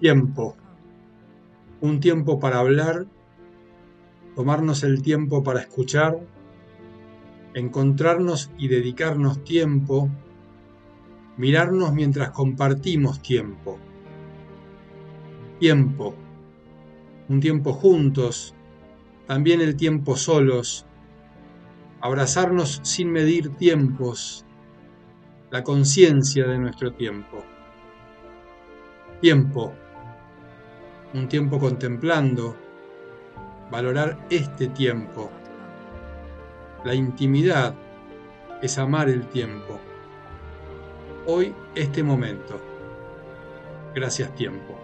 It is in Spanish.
Tiempo. Un tiempo para hablar, tomarnos el tiempo para escuchar, encontrarnos y dedicarnos tiempo, mirarnos mientras compartimos tiempo. Tiempo. Un tiempo juntos, también el tiempo solos, abrazarnos sin medir tiempos, la conciencia de nuestro tiempo. Tiempo, un tiempo contemplando, valorar este tiempo. La intimidad es amar el tiempo. Hoy este momento. Gracias tiempo.